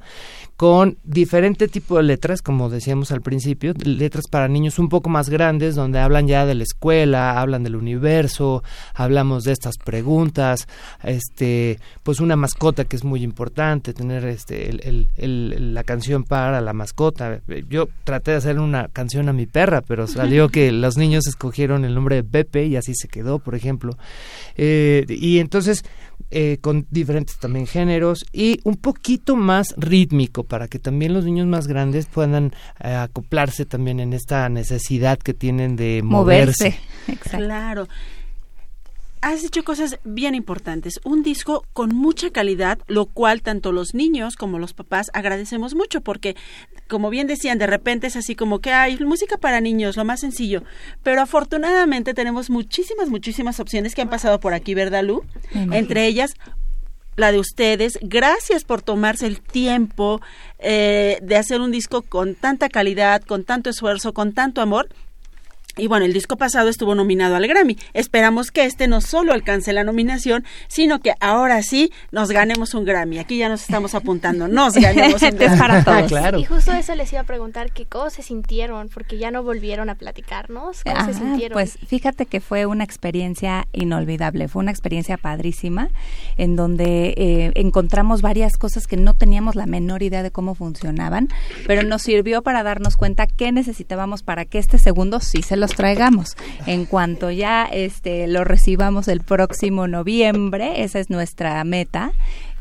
con diferente tipo de letras, como decíamos al principio, letras para niños un poco más grandes, donde hablan ya de la escuela, hablan del universo, hablamos de estas preguntas, este, pues una mascota que es muy importante, tener este, el, la canción para la mascota. Yo traté de hacer una canción a mi perra, pero salió que los niños escogieron el nombre de Pepe y así se quedó, por ejemplo. Eh, y entonces, eh, con diferentes también géneros y un poquito más rítmico para que también los niños más grandes puedan eh, acoplarse también en esta necesidad que tienen de moverse. Claro. Has hecho cosas bien importantes. Un disco con mucha calidad, lo cual tanto los niños como los papás agradecemos mucho porque, como bien decían, de repente es así como que hay música para niños, lo más sencillo. Pero afortunadamente tenemos muchísimas, muchísimas opciones que han pasado por aquí, ¿verdad, Lu? Entre ellas, la de ustedes. Gracias por tomarse el tiempo eh, de hacer un disco con tanta calidad, con tanto esfuerzo, con tanto amor. Y bueno, el disco pasado estuvo nominado al Grammy. Esperamos que este no solo alcance la nominación, sino que ahora sí nos ganemos un Grammy. Aquí ya nos estamos apuntando, nos ganemos un es Grammy. para todos. claro. Y justo eso les iba a preguntar, ¿qué cómo se sintieron? Porque ya no volvieron a platicarnos. ¿Cómo se Ah, sintieron? Pues fíjate que fue una experiencia inolvidable, fue una experiencia padrísima en donde eh, encontramos varias cosas que no teníamos la menor idea de cómo funcionaban, pero nos sirvió para darnos cuenta qué necesitábamos para que este segundo sí se los traigamos. En cuanto ya este lo recibamos el próximo noviembre, esa es nuestra meta,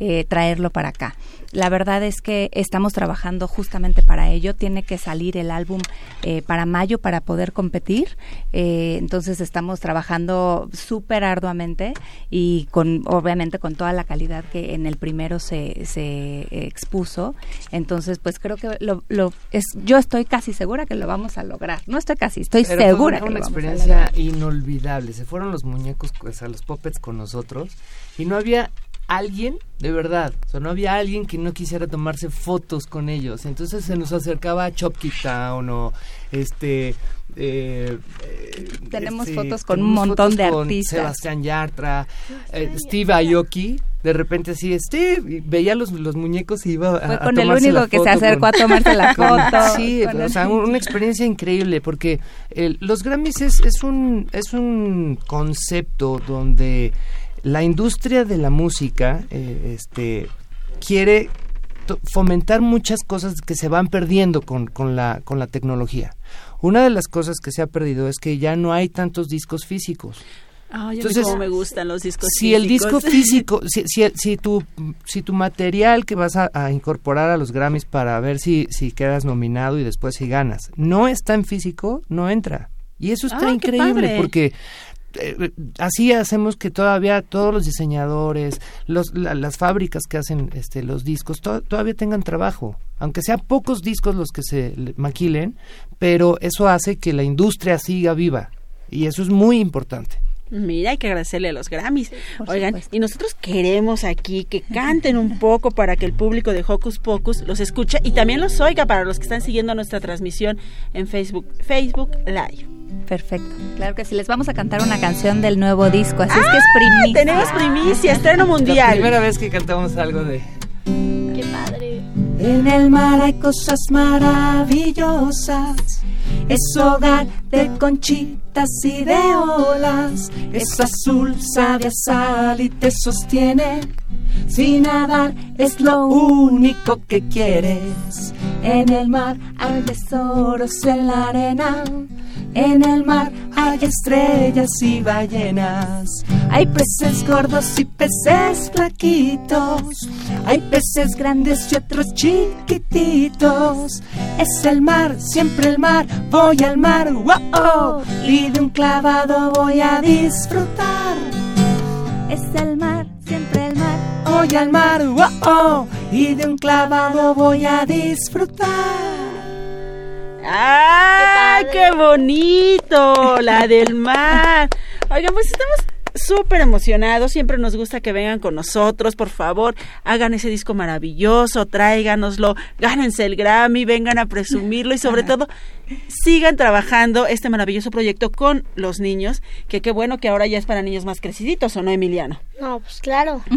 eh, traerlo para acá. La verdad es que estamos trabajando justamente para ello. Tiene que salir el álbum eh, para mayo para poder competir. Eh, entonces estamos trabajando súper arduamente y con obviamente con toda la calidad que en el primero se, se expuso. Entonces pues creo que lo, lo es, yo estoy casi segura que lo vamos a lograr. No estoy casi, estoy Pero fue segura una, que una lo vamos a experiencia inolvidable. Se fueron los muñecos, o sea, los puppets con nosotros y no había alguien, de verdad, o sea, no había alguien que no quisiera tomarse fotos con ellos. Entonces se nos acercaba a Chopkey Town o este... eh, eh, Tenemos este, fotos con un tenemos montón fotos de con artistas. Sebastián Yartra, eh, Steve Aoki, de repente así, Steve, veía los, los muñecos y iba a, Fue a con el único que se acercó con- a tomarse la foto, Sí, o sea, un- una experiencia increíble porque el- los Grammys es, es un es un concepto donde la industria de la música eh, este quiere fomentar muchas cosas que se van perdiendo con, con la con la tecnología. Una de las cosas que se ha perdido es que ya no hay tantos discos físicos. Entonces, cómo me gustan los discos si el disco físico, si, si, si tu, si tu material que vas a, a incorporar a los Grammys para ver si, si quedas nominado y después si ganas, no está en físico, no entra. Y eso está Ah, increíble porque eh, así hacemos que todavía todos los diseñadores, los, la- las fábricas que hacen este, los discos, to- todavía tengan trabajo. Aunque sean pocos discos los que se le- maquilen, pero eso hace que la industria siga viva. Y eso es muy importante. Mira, hay que agradecerle a los Grammys. Oigan, y nosotros queremos aquí que canten un poco para que el público de Hocus Pocus los escuche y también los oiga para los que están siguiendo nuestra transmisión en Facebook, Facebook Live. Perfecto. Claro que sí, les vamos a cantar una canción del nuevo disco, así es que es ¡Ah! primicia. Tenemos primicia, estreno La mundial. primera vez que cantamos algo de... Qué padre. En el mar hay cosas maravillosas es hogar de y de olas. Es azul, sabe a sal y te sostiene. Sin nadar es lo único que quieres. En el mar hay tesoros en la arena. En el mar hay estrellas y ballenas. Hay peces gordos y peces flaquitos. Hay peces grandes y otros chiquititos. Es el mar, siempre el mar. Voy al mar, wow. Y de un clavado voy a disfrutar. Es el mar, siempre el mar. Voy al mar, wow. Y de un clavado voy a disfrutar. ¡Ay, qué, bonito! La del mar. Oigan, pues estamos súper emocionados, siempre nos gusta que vengan con nosotros, por favor, hagan ese disco maravilloso, tráiganoslo, gánense el Grammy, vengan a presumirlo y sobre todo sigan trabajando este maravilloso proyecto con los niños, que qué bueno que ahora ya es para niños más creciditos, ¿o no, Emiliano? No, pues claro.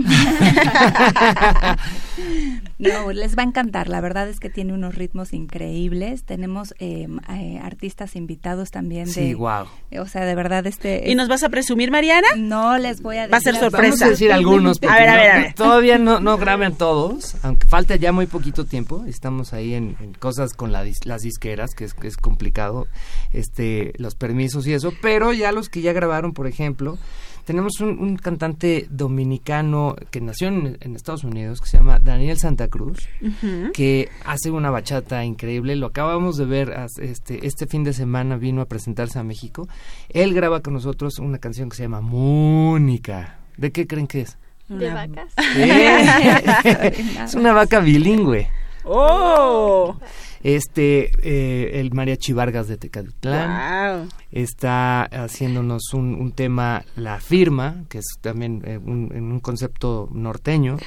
no, les va a encantar. La verdad es que tiene unos ritmos increíbles. Tenemos eh, eh, artistas invitados también. De, sí, wow. O sea, de verdad este. ¿Y nos vas a presumir, Mariana? No les voy a decir. Va a ser sorpresa. Vamos a decir algunos. A ver, a ver, a ver. Todavía no, no graben todos, aunque falta ya muy poquito tiempo. Estamos ahí en, en cosas con la, las disqueras, que es, que es complicado, este, los permisos y eso. Pero ya los que ya grabaron, por ejemplo tenemos un, un, cantante dominicano que nació en, en, Estados Unidos que se llama Daniel Santa Cruz uh -huh. que hace una bachata increíble. Lo acabamos de ver este este fin de semana vino a presentarse a México. Él graba con nosotros una canción que se llama Mónica. ¿de qué creen que es? de vacas. Es una vaca bilingüe. Oh este eh, el mariachi Vargas de Tecatitlán wow. está haciéndonos un, un, tema la firma que es también eh, un, un, concepto norteño.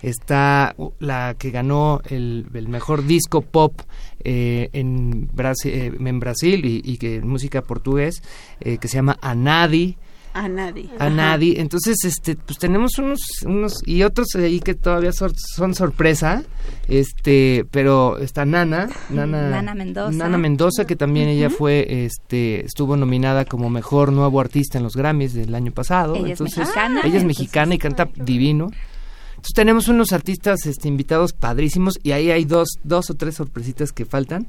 Está la que ganó el, el mejor disco pop eh, en, Brasil, en Brasil y, y que música portugués que se llama Anadi a nadie. A nadie. Entonces, este, pues tenemos unos, unos y otros ahí que todavía son, son sorpresa. Este, pero está Nana, Nana, Nana Mendoza. Nana Mendoza, que también uh -huh. ella fue, este, estuvo nominada como mejor nuevo artista en los Grammys del año pasado. Ella Entonces, es mexicana. Ella es mexicana y canta divino. Entonces tenemos unos artistas este, invitados padrísimos y ahí hay dos, dos o tres sorpresitas que faltan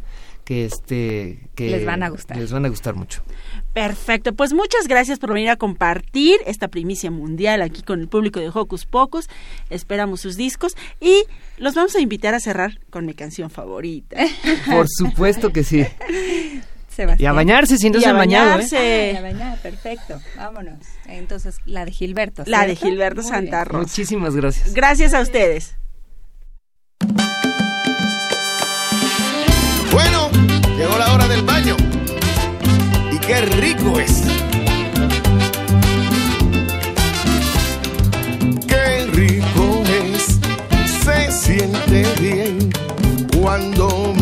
que este que les van a gustar. Les van a gustar mucho. Perfecto, pues muchas gracias por venir a compartir esta primicia mundial aquí con el público de Hocus Pocus. Esperamos sus discos y los vamos a invitar a cerrar con mi canción favorita. Por supuesto que sí. Sebastián. Y a bañarse si no se han bañado. ¿eh? A bañar, perfecto. Vámonos. Entonces, la de Gilberto. La de Gilberto Santa Rosa. Muchísimas gracias. Gracias a ustedes. Hora del baño. Y qué rico es. Qué rico es. Se siente bien cuando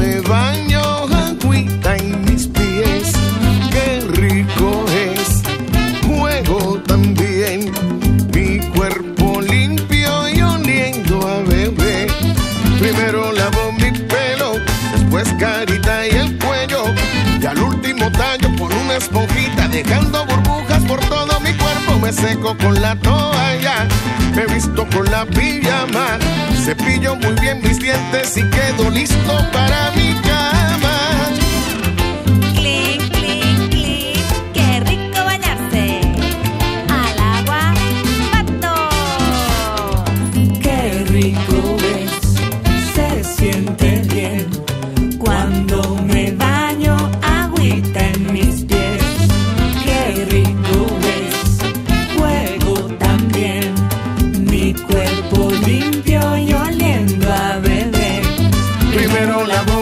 esponjita, dejando burbujas por todo mi cuerpo. Me seco con la toalla, me visto con la pijama. Cepillo muy bien mis dientes y quedo listo para mi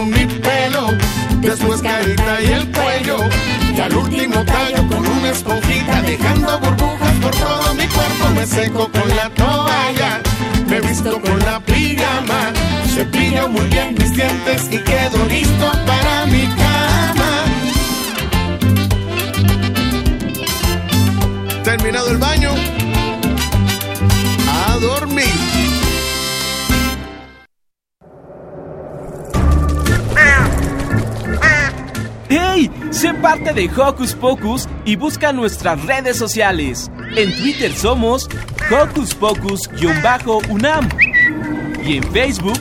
Mi pelo, después carita y el cuello. Y al último tallo con una esponjita, dejando burbujas por todo mi cuerpo. Me seco con la toalla, me visto con la pijama. Cepillo muy bien mis dientes y quedo listo para mi cama. Terminado el baño, a dormir. Sé parte de Hocus Pocus y busca nuestras redes sociales. En Twitter somos Hocus Pocus-UNAM y en Facebook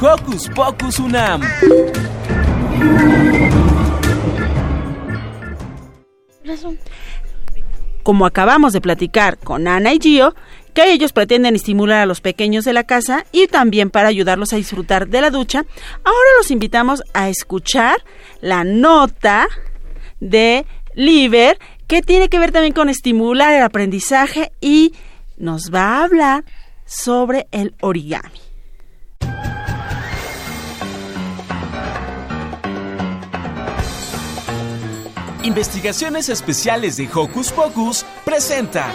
Hocus Pocus UNAM. Como acabamos de platicar con Ana y Gio, que ellos pretenden estimular a los pequeños de la casa y también para ayudarlos a disfrutar de la ducha, ahora los invitamos a escuchar la nota de Liber que tiene que ver también con estimular el aprendizaje y nos va a hablar sobre el origami. Investigaciones Especiales de Hocus Pocus presenta.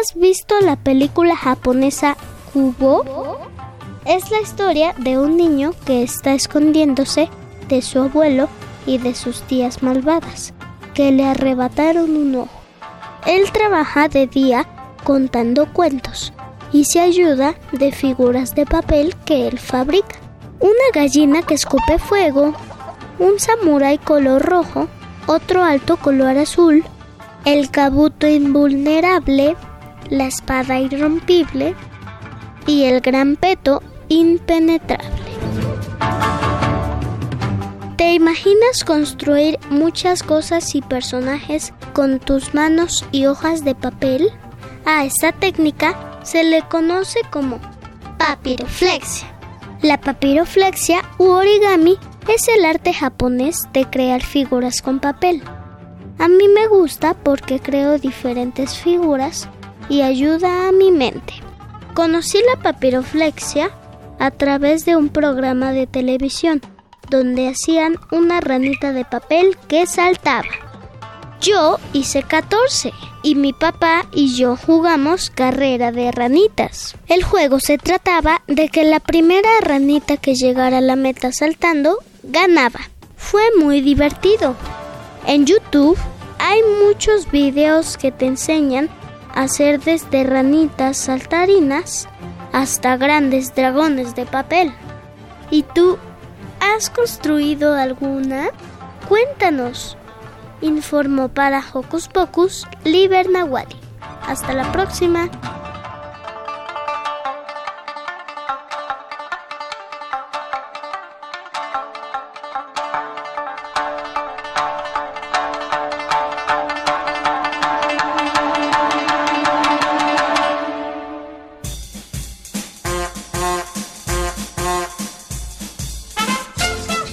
¿Has visto la película japonesa Kubo? Es la historia de un niño que está escondiéndose de su abuelo y de sus tías malvadas, que le arrebataron un ojo. Él trabaja de día contando cuentos y se ayuda de figuras de papel que él fabrica. Una gallina que escupe fuego, un samurái color rojo, otro alto color azul, el cabuto invulnerable, la espada irrompible y el gran peto impenetrable. ¿Te imaginas construir muchas cosas y personajes con tus manos y hojas de papel? A esta técnica se le conoce como papiroflexia. La papiroflexia u origami es el arte japonés de crear figuras con papel. A mí me gusta porque creo diferentes figuras y ayuda a mi mente. Conocí la papiroflexia a través de un programa de televisión donde hacían una ranita de papel que saltaba. Yo hice 14 y mi papá y yo jugamos carrera de ranitas. El juego se trataba de que la primera ranita que llegara a la meta saltando ganaba. Fue muy divertido. En YouTube hay muchos videos que te enseñan hacer desde ranitas saltarinas hasta grandes dragones de papel. ¿Y tú has construido alguna? Cuéntanos. Informó para Hocus Pocus Liber Nahuali. Hasta la próxima.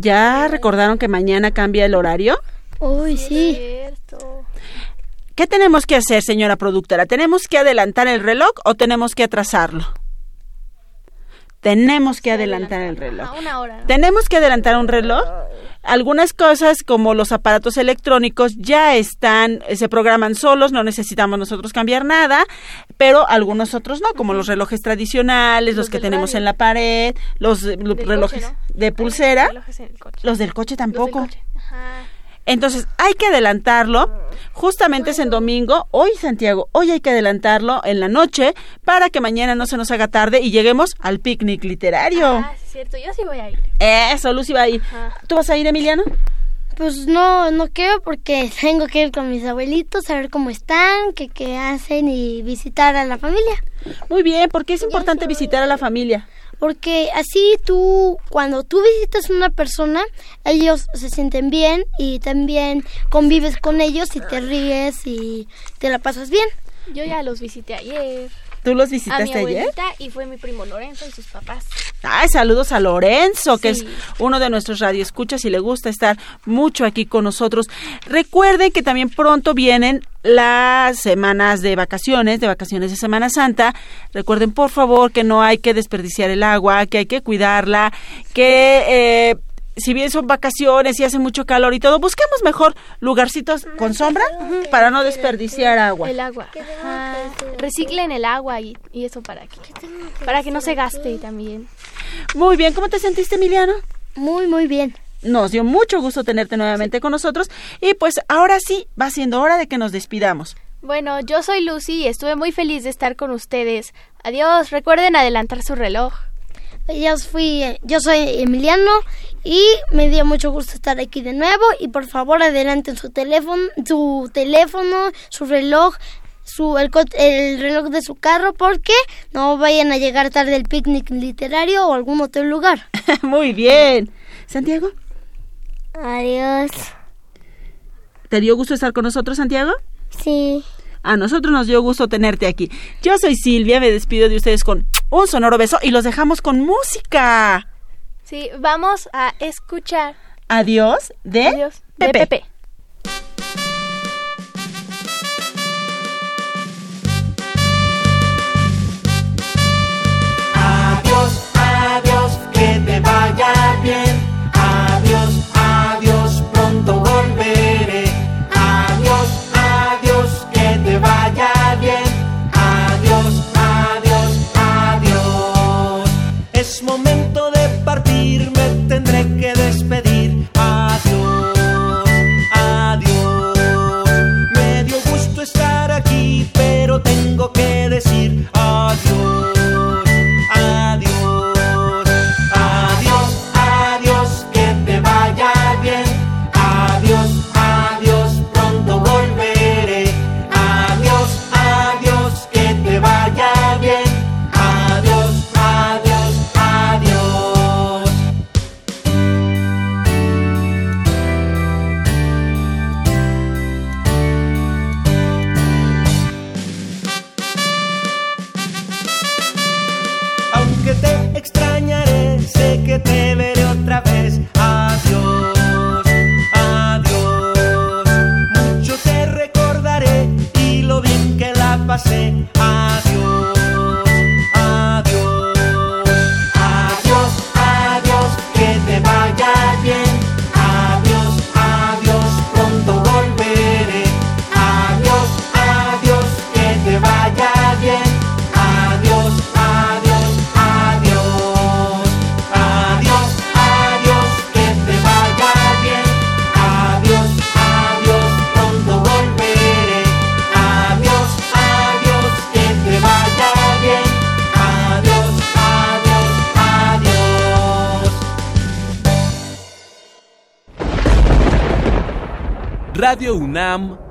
¿ya recordaron que mañana cambia el horario? Uy, sí. ¿Qué tenemos que hacer, señora productora? ¿Tenemos que adelantar el reloj o tenemos que atrasarlo? Tenemos que adelantar el reloj. una hora. ¿no? Tenemos que adelantar un reloj. Algunas cosas como los aparatos electrónicos ya están, se programan solos, no necesitamos nosotros cambiar nada, pero algunos otros no, como los relojes tradicionales, los, Los que tenemos radio. en la pared, los relojes coche, ¿no? de pulsera, Relojes los del coche tampoco. Los del coche. Ajá. Entonces hay que adelantarlo. Justamente es en domingo. Hoy, Santiago, hoy hay que adelantarlo en la noche para que mañana no se nos haga tarde y lleguemos al picnic literario. Ah, sí, es cierto. Yo sí voy a ir. Eso, Lucy va a ir. Ajá. ¿Tú vas a ir, Emiliano? Pues no, no quiero porque tengo que ir con mis abuelitos a ver cómo están, qué, qué hacen y visitar a la familia. Muy bien, porque es importante visitar a la familia. Porque así tú, cuando tú visitas a una persona, ellos se sienten bien y también convives con ellos y te ríes y te la pasas bien. Yo ya los visité ayer. ¿Tú los A mi visitaste ayer? y fue mi primo Lorenzo y sus papás. Ay, saludos a Lorenzo, que es uno de nuestros radioescuchas y le gusta estar mucho aquí con nosotros. Recuerden que también pronto vienen las semanas de vacaciones, de vacaciones de Semana Santa. Recuerden, por favor, que no hay que desperdiciar el agua, que hay que cuidarla, que eh, si bien son vacaciones y hace mucho calor y todo, busquemos mejor lugarcitos con sombra para no desperdiciar agua. El agua. Ajá. Reciclen el agua y, y eso para que, para que no se gaste también. Muy bien, ¿cómo te sentiste, Emiliano? Muy, muy bien. Nos dio mucho gusto tenerte nuevamente con nosotros y pues ahora sí, va siendo hora de que nos despidamos. Bueno, yo soy Lucy y estuve muy feliz de estar con ustedes. Adiós, recuerden adelantar su reloj. Yo fui, yo soy Emiliano y me dio mucho gusto estar aquí de nuevo y por favor adelanten su teléfono, su teléfono, su reloj, su el, el reloj de su carro porque no vayan a llegar tarde al picnic literario o algún otro lugar. Muy bien. Santiago, Adiós. ¿te dio gusto estar con nosotros, Santiago? Sí. A nosotros nos dio gusto tenerte aquí. Yo soy Silvia, me despido de ustedes con un sonoro beso y los dejamos con música. Sí, vamos a escuchar. Adiós de Adiós de Pepe. Pepe.